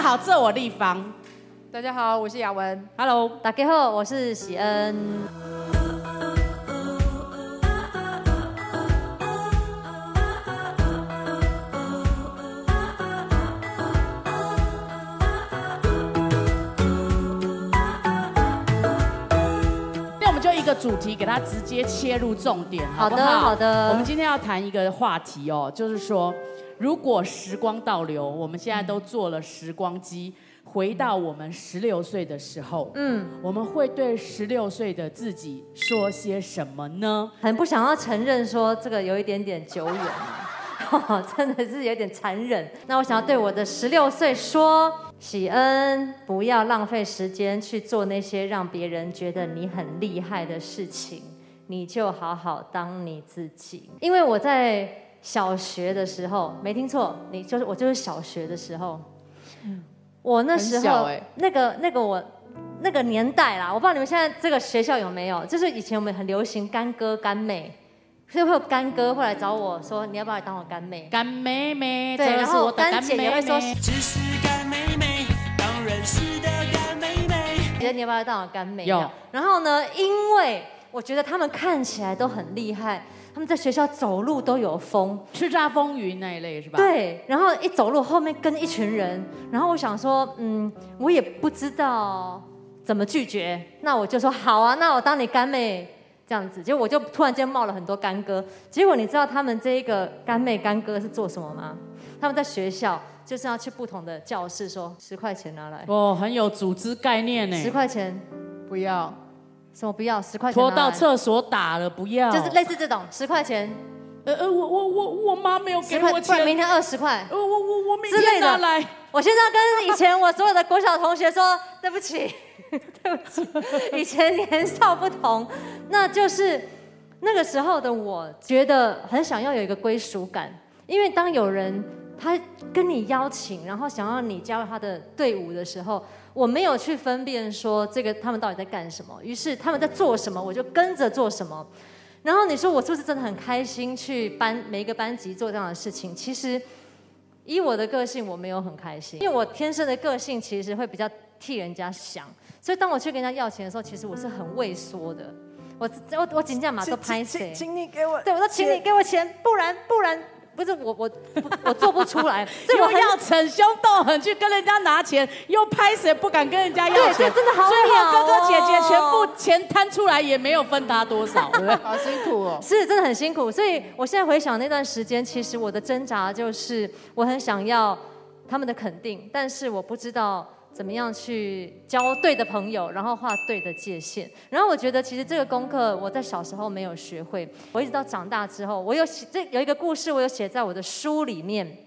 家好，这我立方。大家好，我是雅文。Hello，大家好，我是喜恩。那我们就一个主题，给他直接切入重点，好不好？好的好的我们今天要谈一个话题哦，就是说，如果时光倒流，我们现在都做了时光机，回到我们十六岁的时候，嗯，我们会对十六岁的自己说些什么呢？很不想要承认说这个有一点点久远啊，真的是有点残忍。那我想要对我的十六岁说，喜恩，不要浪费时间去做那些让别人觉得你很厉害的事情，你就好好当你自己。因为我在小学的时候，没听错，你就是我就是小学的时候，我那时候、欸那个那个我。那个年代啦，我不知道你们现在这个学校有没有，就是以前我们很流行干哥干妹，所以会有干哥会来找我说你要不要来当我干妹？干妹妹，对，然后是我的干干姐也会说，妹。只是干妹妹，当认识的干妹妹。觉得你要不要来当我干妹？有。然后呢，因为我觉得他们看起来都很厉害，他们在学校走路都有风，叱咤风云那一类是吧？，对，然后一走路后面跟一群人，然后我想说，嗯，我也不知道怎么拒绝，那我就说好啊，那我当你干妹这样子，结果我就突然间冒了很多干哥，结果你知道他们这一个干妹干哥是做什么吗？他们在学校就是要去不同的教室说十块钱拿来，哦，很有组织概念呢。十块钱不要，什么不要，十块钱拖，到厕所打了，不要。就是类似这种十块钱，呃呃，我我我我妈没有给十块，我钱，明天二十块。呃我我我明之类的。天拿来。我现在跟以前我所有的国小同学说，对不起，对不起，以前年少不同，那就是那个时候的我，觉得很想要有一个归属感，因为当有人他跟你邀请，然后想要你加入他的队伍的时候，我没有去分辨说这个他们到底在干什么，于是他们在做什么，我就跟着做什么。然后你说我是不是真的很开心去班每一个班级做这样的事情？其实以我的个性，我没有很开心，因为我天生的个性其实会比较替人家想，所以当我去跟人家要钱的时候，其实我是很畏缩的。我我我紧张嘛都拍谁？请你给我，对，我说请你给我钱，不然不然不是我我我我做不出来，所以我要逞凶斗狠去跟人家拿钱，又拍谁不敢跟人家要对，钱这，真的好最后哥哥姐姐哦全部钱摊出来，也没有分他多少，对不对？好辛苦哦。是真的很辛苦，所以我现在回想那段时间，其实我的挣扎就是我很想要他们的肯定，但是我不知道怎么样去交对的朋友，然后画对的界限。然后我觉得其实这个功课我在小时候没有学会，我一直到长大之后，我有写这有一个故事，我有写在我的书里面。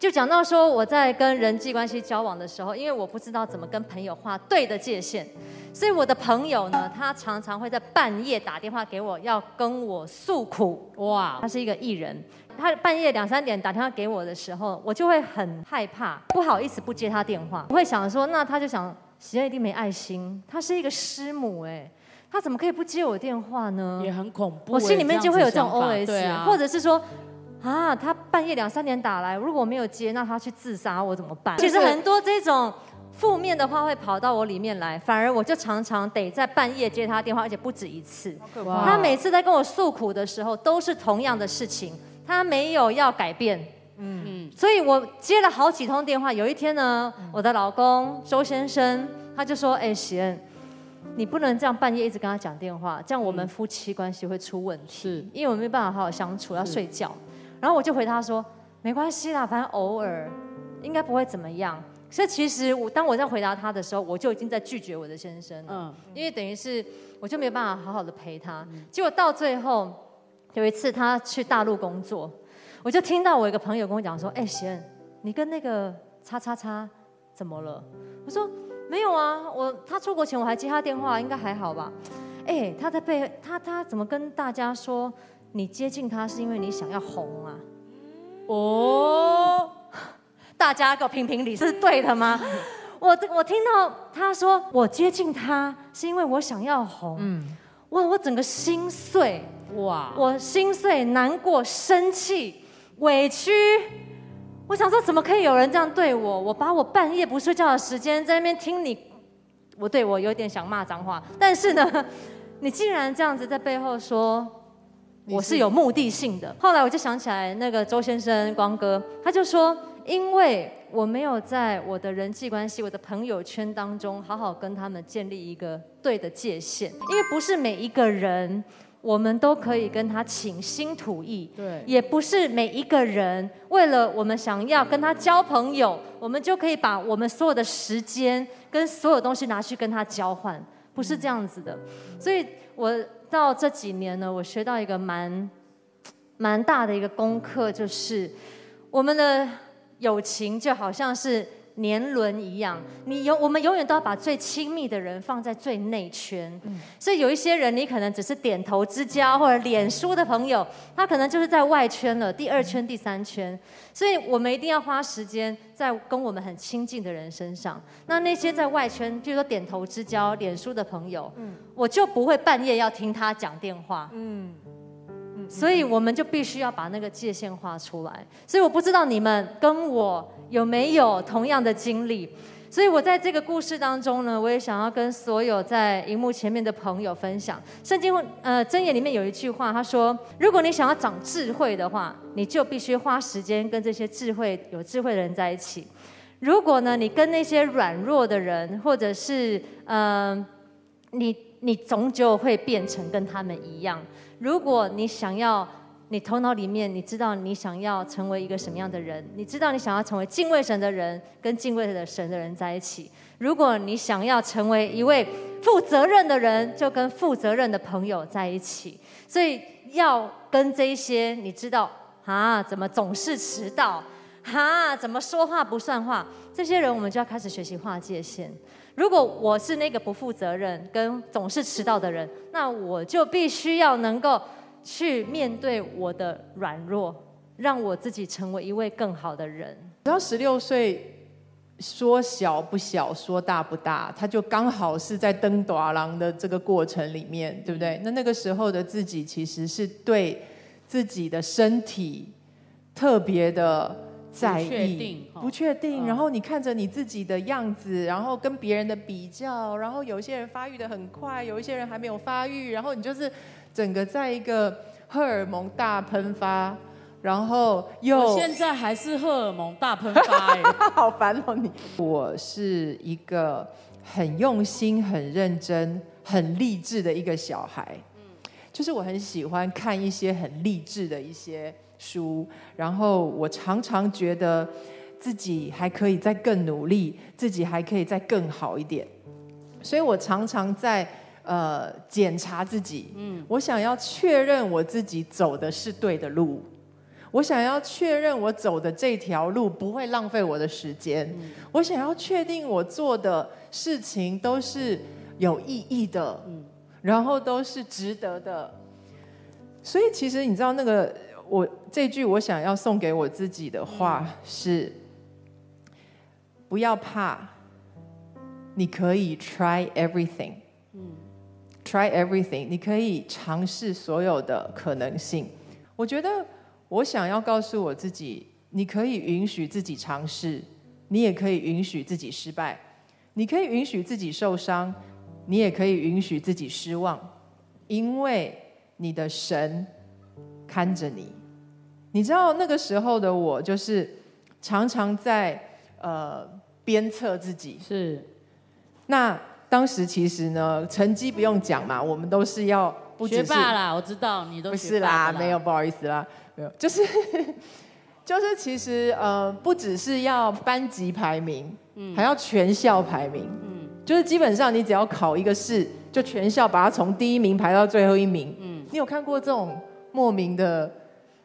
就讲到说我在跟人际关系交往的时候，因为我不知道怎么跟朋友画对的界限，所以我的朋友呢，他常常会在半夜打电话给我，要跟我诉苦。哇他，是一个艺人，他半夜两三点打电话给我的时候，我就会很害怕，不好意思不接他电话。我会想说，那他就想，喜恩一定没爱心，他是一个师母哎，他怎么可以不接我电话呢？也很恐怖欸。我心里面就会有这种 OS，、或者是说。啊，他半夜两三点打来，如果我没有接，那他去自杀，我怎么办？其实很多这种负面的话会跑到我里面来，反而我就常常得在半夜接他电话，而且不止一次。他每次在跟我诉苦的时候，都是同样的事情，他没有要改变。嗯，所以我接了好几通电话。有一天呢，我的老公周先生他就说：“哎，喜恩，你不能这样半夜一直跟他讲电话，这样我们夫妻关系会出问题。是因为我们没办法好好相处，要睡觉。”然后我就回他说：“没关系啦，反正偶尔应该不会怎么样。”所以其实我当我在回答他的时候，我就已经在拒绝我的先生了。嗯，因为等于是我就没有办法好好的陪他。结果到最后有一次他去大陆工作，我就听到我一个朋友跟我讲说：“哎、贤，你跟那个叉叉叉怎么了？”我说：“没有啊，我他出国前我还接他电话，应该还好吧？”哎、他在背他他怎么跟大家说你接近他是因为你想要红啊？哦，大家给我评评理，是对的吗？我我听到他说我接近他是因为我想要红，嗯，哇，我整个心碎，哇，我心碎、难过、生气、委屈，我想说，怎么可以有人这样对我？我把我半夜不睡觉的时间在那边听你，我对我有点想骂脏话，但是呢，你竟然这样子在背后说我是有目的性的。后来我就想起来那个周先生光哥，他就说，因为我没有在我的人际关系、我的朋友圈当中好好跟他们建立一个对的界限，因为不是每一个人。我们都可以跟他倾心吐意，对也不是每一个人为了我们想要跟他交朋友，我们就可以把我们所有的时间跟所有东西拿去跟他交换，不是这样子的。所以我到这几年呢，我学到一个蛮蛮大的一个功课，就是我们的友情就好像是。年轮一样，你永我们永远都要把最亲密的人放在最内圈。所以有一些人，你可能只是点头之交或者脸书的朋友，他可能就是在外圈了，第二圈、第三圈。所以我们一定要花时间在跟我们很亲近的人身上。那那些在外圈，比如说点头之交、脸书的朋友，我就不会半夜要听他讲电话。嗯。所以我们就必须要把那个界限画出来。所以我不知道你们跟我有没有同样的经历。所以我在这个故事当中呢，我也想要跟所有在荧幕前面的朋友分享。圣经呃箴言里面有一句话，他说：如果你想要长智慧的话，你就必须花时间跟这些智慧有智慧的人在一起。如果呢，你跟那些软弱的人，或者是嗯，你你终究会变成跟他们一样。如果你想要，你头脑里面你知道你想要成为一个什么样的人，你知道你想要成为敬畏神的人，跟敬畏的神的人在一起。如果你想要成为一位负责任的人，就跟负责任的朋友在一起。所以要跟这些你知道啊，怎么总是迟到，哈，怎么说话不算话，这些人我们就要开始学习划界限。如果我是那个不负责任跟总是迟到的人，那我就必须要能够去面对我的软弱，让我自己成为一位更好的人。只要十六岁，说小不小，说大不大，他就刚好是在登短廊的这个过程里面，对不对？那那个时候的自己，其实是对自己的身体特别的。在意不确定，然后你看着你自己的样子，然后跟别人的比较，然后有一些人发育的很快，有一些人还没有发育，然后你就是整个在一个荷尔蒙大喷发，然后又现在还是荷尔蒙大喷发，好烦哦你！我是一个很用心、很认真、很励志的一个小孩，嗯，就是我很喜欢看一些很励志的一些。书，然后我常常觉得自己还可以再更努力，自己还可以再更好一点，所以我常常在呃检查自己，嗯，我想要确认我自己走的是对的路，我想要确认我走的这条路不会浪费我的时间，我想要确定我做的事情都是有意义的，嗯，然后都是值得的，所以其实你知道那个。我这句我想要送给我自己的话是：不要怕，你可以 try everything，嗯，try everything，你可以尝试所有的可能性。我觉得我想要告诉我自己，你可以允许自己尝试，你也可以允许自己失败，你可以允许自己受伤，你也可以允许自己失望，因为你的神看着你。你知道那个时候的我，就是常常在呃鞭策自己。是。那当时其实呢，成绩不用讲嘛，我们都是要学霸啦。我知道你都不是啦，没有不好意思啦，没有，就是 就是其实呃，不只是要班级排名，嗯，还要全校排名，嗯，就是基本上你只要考一个试，就全校把它从第一名排到最后一名。嗯，你有看过这种莫名的？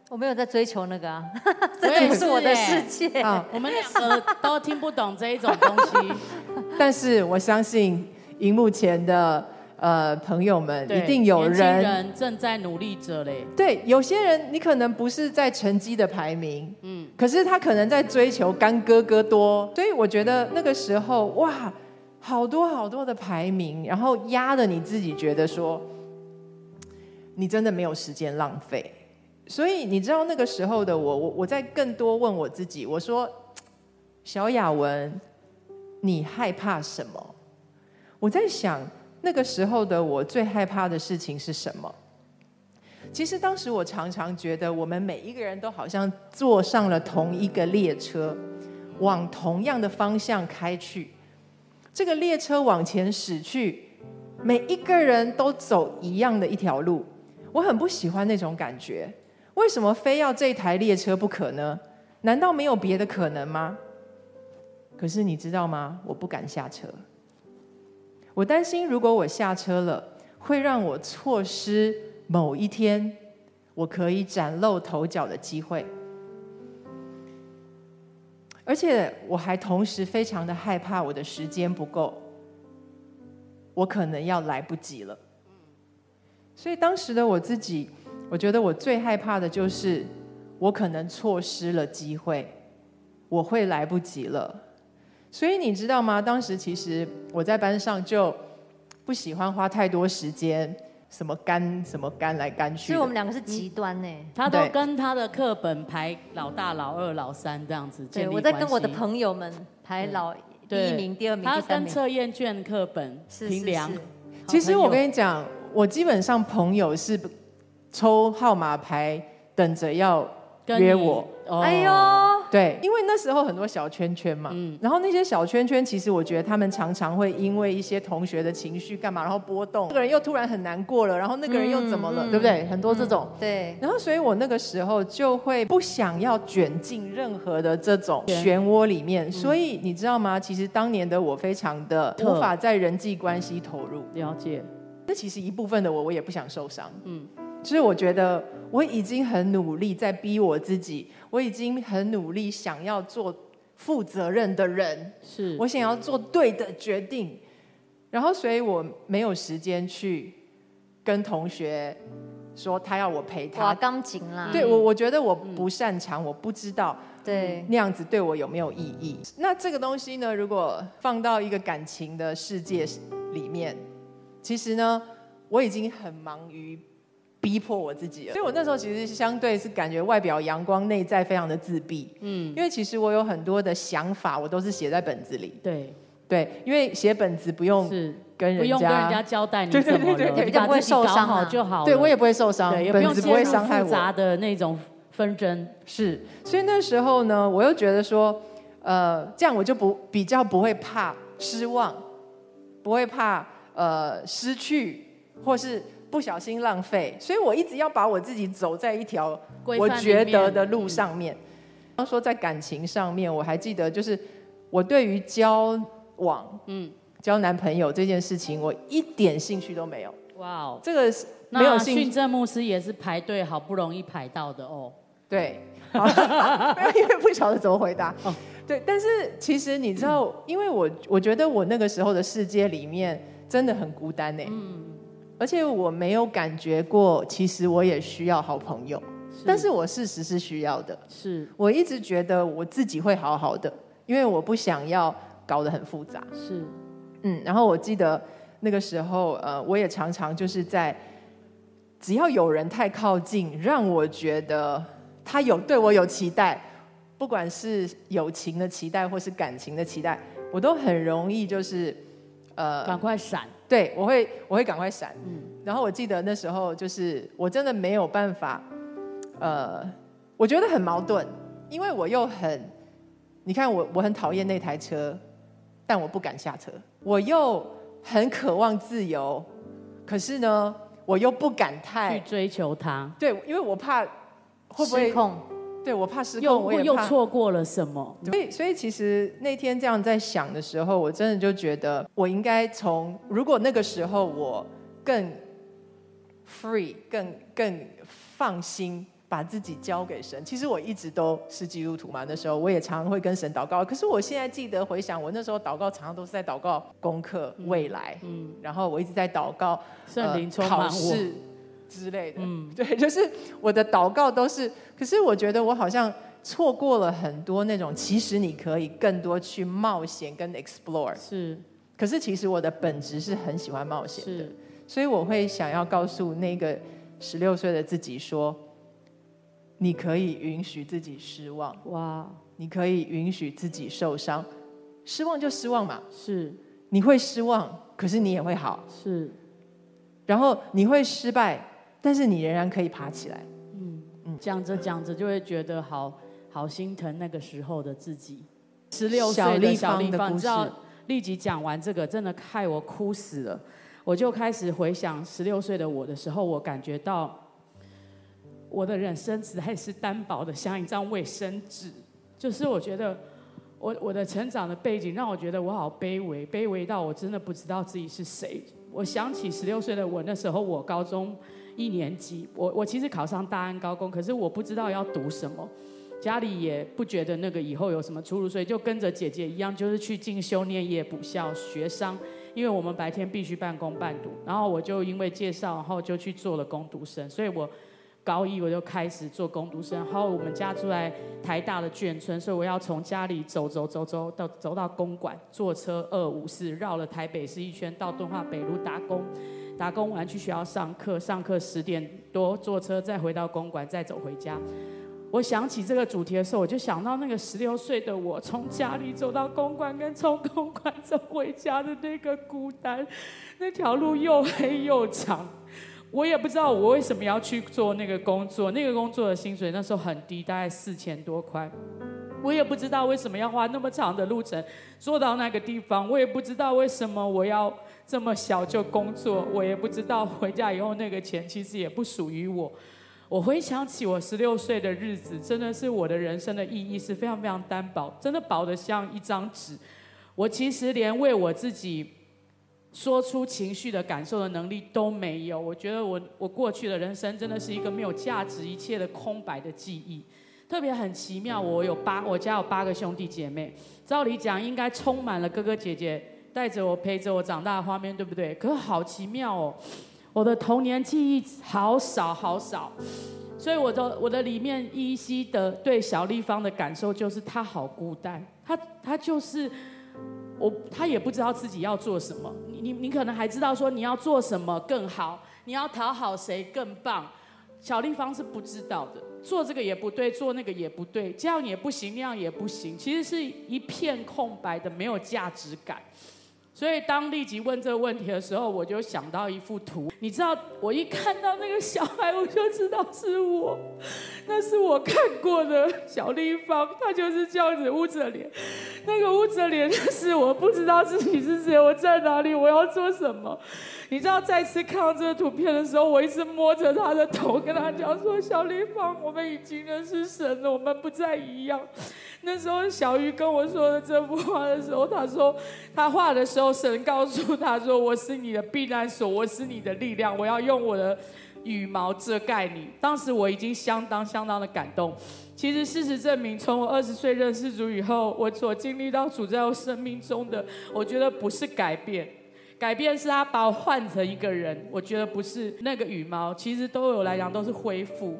我没有在追求那个啊，这也是我的世界。啊我们两个都听不懂这一种东西，但是我相信荧幕前的呃朋友们一定有人正在努力着嘞。对，有些人你可能不是在成绩的排名，嗯，可是他可能在追求干哥哥多。所以我觉得那个时候哇，好多好多的排名，然后压的你自己觉得说，你真的没有时间浪费。所以你知道那个时候的我，我我在更多问我自己，我说：小雅文，你害怕什么？我在想那个时候的我最害怕的事情是什么？其实当时我常常觉得，我们每一个人都好像坐上了同一个列车，往同样的方向开去。这个列车往前驶去，每一个人都走一样的一条路。我很不喜欢那种感觉。为什么非要这台列车不可呢？难道没有别的可能吗？可是你知道吗？我不敢下车。我担心，如果我下车了，会让我错失某一天我可以崭露头角的机会。而且我还同时非常的害怕我的时间不够，我可能要来不及了。所以当时的我自己，我觉得我最害怕的就是我可能错失了机会，我会来不及了。所以你知道吗？当时其实我在班上就不喜欢花太多时间，什么干什么干来干去。所以我们两个是极端呢。他都跟他的课本排老大、老二、老三这样子对，我在跟我的朋友们排老第一名、第二名、他第三名。跟测验卷课本是是评量，其实我跟你讲，我基本上朋友是抽号码牌等着要约我。，哦哎呦，对，因为那时候很多小圈圈嘛，嗯。然后那些小圈圈，其实我觉得他们常常会因为一些同学的情绪干嘛，然后波动，这个人又突然很难过了，然后那个人又怎么了，对不对？很多这种。对，然后，所以我那个时候就会不想要卷进任何的这种漩涡里面，所以你知道吗？其实当年的我非常的无法在人际关系投入，了解，那其实一部分的我，我也不想受伤。嗯，就是我觉得我已经很努力在逼我自己，我已经很努力想要做负责任的人，是我想要做对的决定，然后所以我没有时间去跟同学说他要我陪哇，他。钢琴啦，对我，我觉得我不擅长，我不知道对，那样子对我有没有意义。那这个东西呢，如果放到一个感情的世界里面，其实呢，我已经很忙于逼迫我自己了。所以我那时候其实相对是感觉外表阳光，内在非常的自闭。嗯，因为其实我有很多的想法，我都是写在本子里。对，对，因为写本子不用是跟人不用跟人家家，交代你怎么了，对对对你不会把自己搞受伤就好了。对我也不会受伤，对，也不用本子不会伤害我复杂我。的那种纷争。是，所以那时候呢，我又觉得说，呃，这样我就不比较不会怕失望，不会怕呃失去，或是不小心浪费，所以我一直要把我自己走在一条我觉得的路嗯上面。然后说在感情上面，我还记得就是我对于交往、嗯，交男朋友这件事情，我一点兴趣都没有。哇哦，这个是没有那兴趣，训正牧师也是排队好不容易排到的哦。对，好因为不晓得怎么回答。哦对，但是其实你知道，因为我我觉得我那个时候的世界里面真的很孤单呢。嗯，而且我没有感觉过，其实我也需要好朋友，但是我事实是需要的。是我一直觉得我自己会好好的，因为我不想要搞得很复杂。是，嗯，然后我记得那个时候，呃，我也常常就是在只要有人太靠近，让我觉得他有对我有期待，不管是友情的期待或是感情的期待，我都很容易就是呃赶快闪。对，我会我会赶快闪。嗯。然后我记得那时候就是我真的没有办法，呃，我觉得很矛盾，因为我又很，你看我我很讨厌那台车，但我不敢下车，我又很渴望自由，可是呢，我又不敢太去太追求它，对，因为我怕会不会失控，对我怕失控，又又我也怕错过了什么？所以，所以其实那天这样在想的时候，我真的就觉得，我应该从如果那个时候我更 free、更更放心，把自己交给神。其实我一直都是基督徒嘛，那时候我也常常会跟神祷告。可是我现在记得回想，我那时候祷告常常都是在祷告功课、未来，嗯，然后我一直在祷告圣灵充呃、考。试之类的。嗯，对，就是我的祷告都是，可是我觉得我好像错过了很多那种，其实你可以更多去冒险跟 explore。是。可是其实我的本质是很喜欢冒险的，所以我会想要告诉那个十六岁的自己说，你可以允许自己失望，哇，你可以允许自己受伤，失望就失望嘛，是。你会失望，可是你也会好，是，然后你会失败，但是你仍然可以爬起来。嗯嗯讲着讲着就会觉得好好心疼那个时候的自己。十六岁小立方，的故你知道事立即讲完这个，真的害我哭死了。我就开始回想十六岁的我的时候，我感觉到我的人生实在是单薄的像一张卫生纸，就是我觉得我我的成长的背景让我觉得我好卑微，卑微到我真的不知道自己是谁。我想起十六岁的我，那时候我高中一年级，我我其实考上大安高工，可是我不知道要读什么，家里也不觉得那个以后有什么出路，所以就跟着姐姐一样，就是去进修念夜补校学商，因为我们白天必须半工半读，然后我就因为介绍，然后就去做了工读生，所以我高一我就开始做工读生，然后我们家住在台大的眷村，所以我要从家里走走走走到走到公馆，坐车二五四绕了台北市一圈，到敦化北路打工。打工完去学校上课，上课十点多坐车再回到公馆，再走回家。我想起这个主题的时候，我就想到那个十六岁的我，从家里走到公馆，跟从公馆走回家的那个孤单，那条路又黑又长。我也不知道我为什么要去做那个工作，那个工作的薪水那时候很低，大概四千多块。我也不知道为什么要花那么长的路程坐到那个地方，我也不知道为什么我要这么小就工作，我也不知道回家以后那个钱其实也不属于我。我回想起我十六岁的日子，真的是我的人生的意义是非常非常单薄，真的薄的像一张纸。我其实连为我自己说出情绪的感受的能力都没有。我觉得我我过去的人生真的是一个没有价值、一切的空白的记忆。特别很奇妙，我有八，我家有八个兄弟姐妹，照理讲应该充满了哥哥姐姐带着我、陪着我长大的画面，对不对？可是好奇妙哦，我的童年记忆好少好少，所以我的我的里面依稀的对小立方的感受就是他好孤单，他他就是我，他也不知道自己要做什么。你你你可能还知道说你要做什么更好，你要讨好谁更棒，小立方是不知道的。做这个也不对，做那个也不对，这样也不行，那样也不行，其实是一片空白的，没有价值感。所以当立即问这个问题的时候，我就想到一幅图。你知道，我一看到那个小孩，我就知道是我，那是我看过的小立方，他就是这样子捂着脸，那个捂着脸的是我不知道自己是谁，我在哪里，我要做什么。你知道，再次看到这个图片的时候，我一直摸着他的头，跟他讲说：“小立方，我们已经认识神了，我们不再一样。”那时候小鱼跟我说的这幅画的时候，他说他画的时候，神告诉他说：“我是你的避难所，我是你的力量，我要用我的羽毛遮盖你。”当时我已经相当相当的感动。其实事实证明，从我二十岁认识主以后，我所经历到主在我生命中的，我觉得不是改变，改变是他把我换成一个人。我觉得不是那个羽毛，其实对我来讲都是恢复。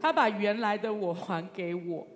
他把原来的我还给我。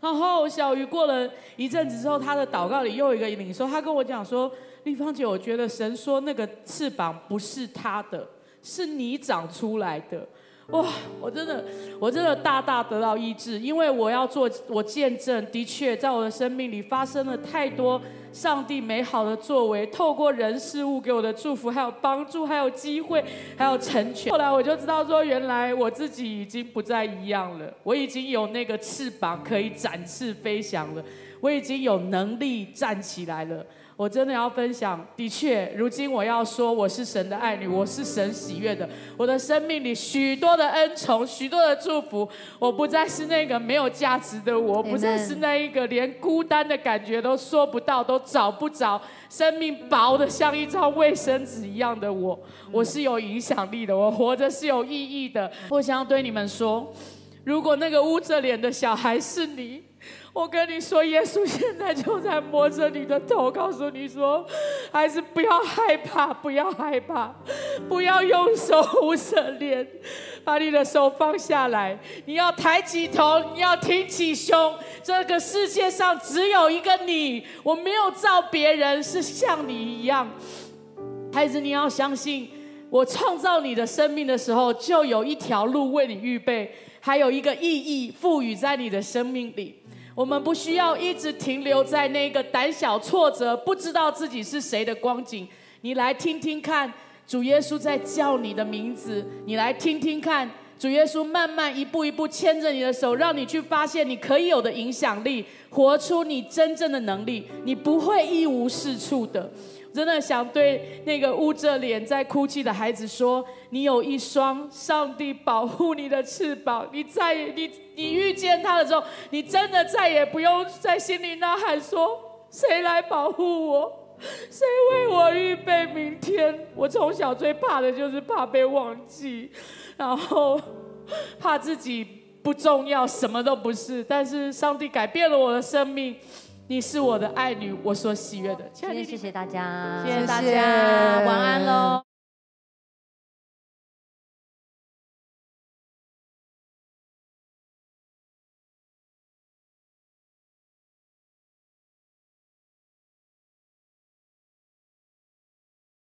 然后小鱼过了一阵子之后，他的祷告里又有一个领受，他跟我讲说：“丽芳姐，我觉得神说那个翅膀不是他的，是你长出来的。”哇，我真的，我真的大大得到医治，因为我要做，我见证，的确在我的生命里发生了太多上帝美好的作为，透过人事物给我的祝福，还有帮助，还有机会，还有成全。后来我就知道说，原来我自己已经不再一样了，我已经有那个翅膀可以展翅飞翔了，我已经有能力站起来了。我真的要分享，的确，如今我要说，我是神的爱女，我是神喜悦的。我的生命里许多的恩宠，许多的祝福，我不再是那个没有价值的我，不再是那一个连孤单的感觉都说不到、都找不着、生命薄的像一张卫生纸一样的我。我是有影响力的，我活着是有意义的。我想要对你们说，如果那个捂着脸的小孩是你。我跟你说，耶稣现在就在摸着你的头，告诉你说，孩子不要害怕，不要害怕，不要用手捂着脸，把你的手放下来。你要抬起头，你要挺起胸。这个世界上只有一个你，我没有造别人是像你一样。孩子，你要相信，我创造你的生命的时候，就有一条路为你预备。还有一个意义赋予在你的生命里。我们不需要一直停留在那个胆小、挫折、不知道自己是谁的光景。你来听听看，主耶稣在叫你的名字。你来听听看，主耶稣慢慢一步一步牵着你的手，让你去发现你可以有的影响力，活出你真正的能力。你不会一无是处的。真的想对那个捂着脸在哭泣的孩子说：你有一双上帝保护你的翅膀，你再也你你遇见他的时候，你真的再也不用在心里呐喊说：谁来保护我？谁为我预备明天？我从小最怕的就是怕被忘记，然后怕自己不重要，什么都不是。但是上帝改变了我的生命，你是我的爱女，我所喜悦的。谢谢大家，谢谢大家，晚安喽。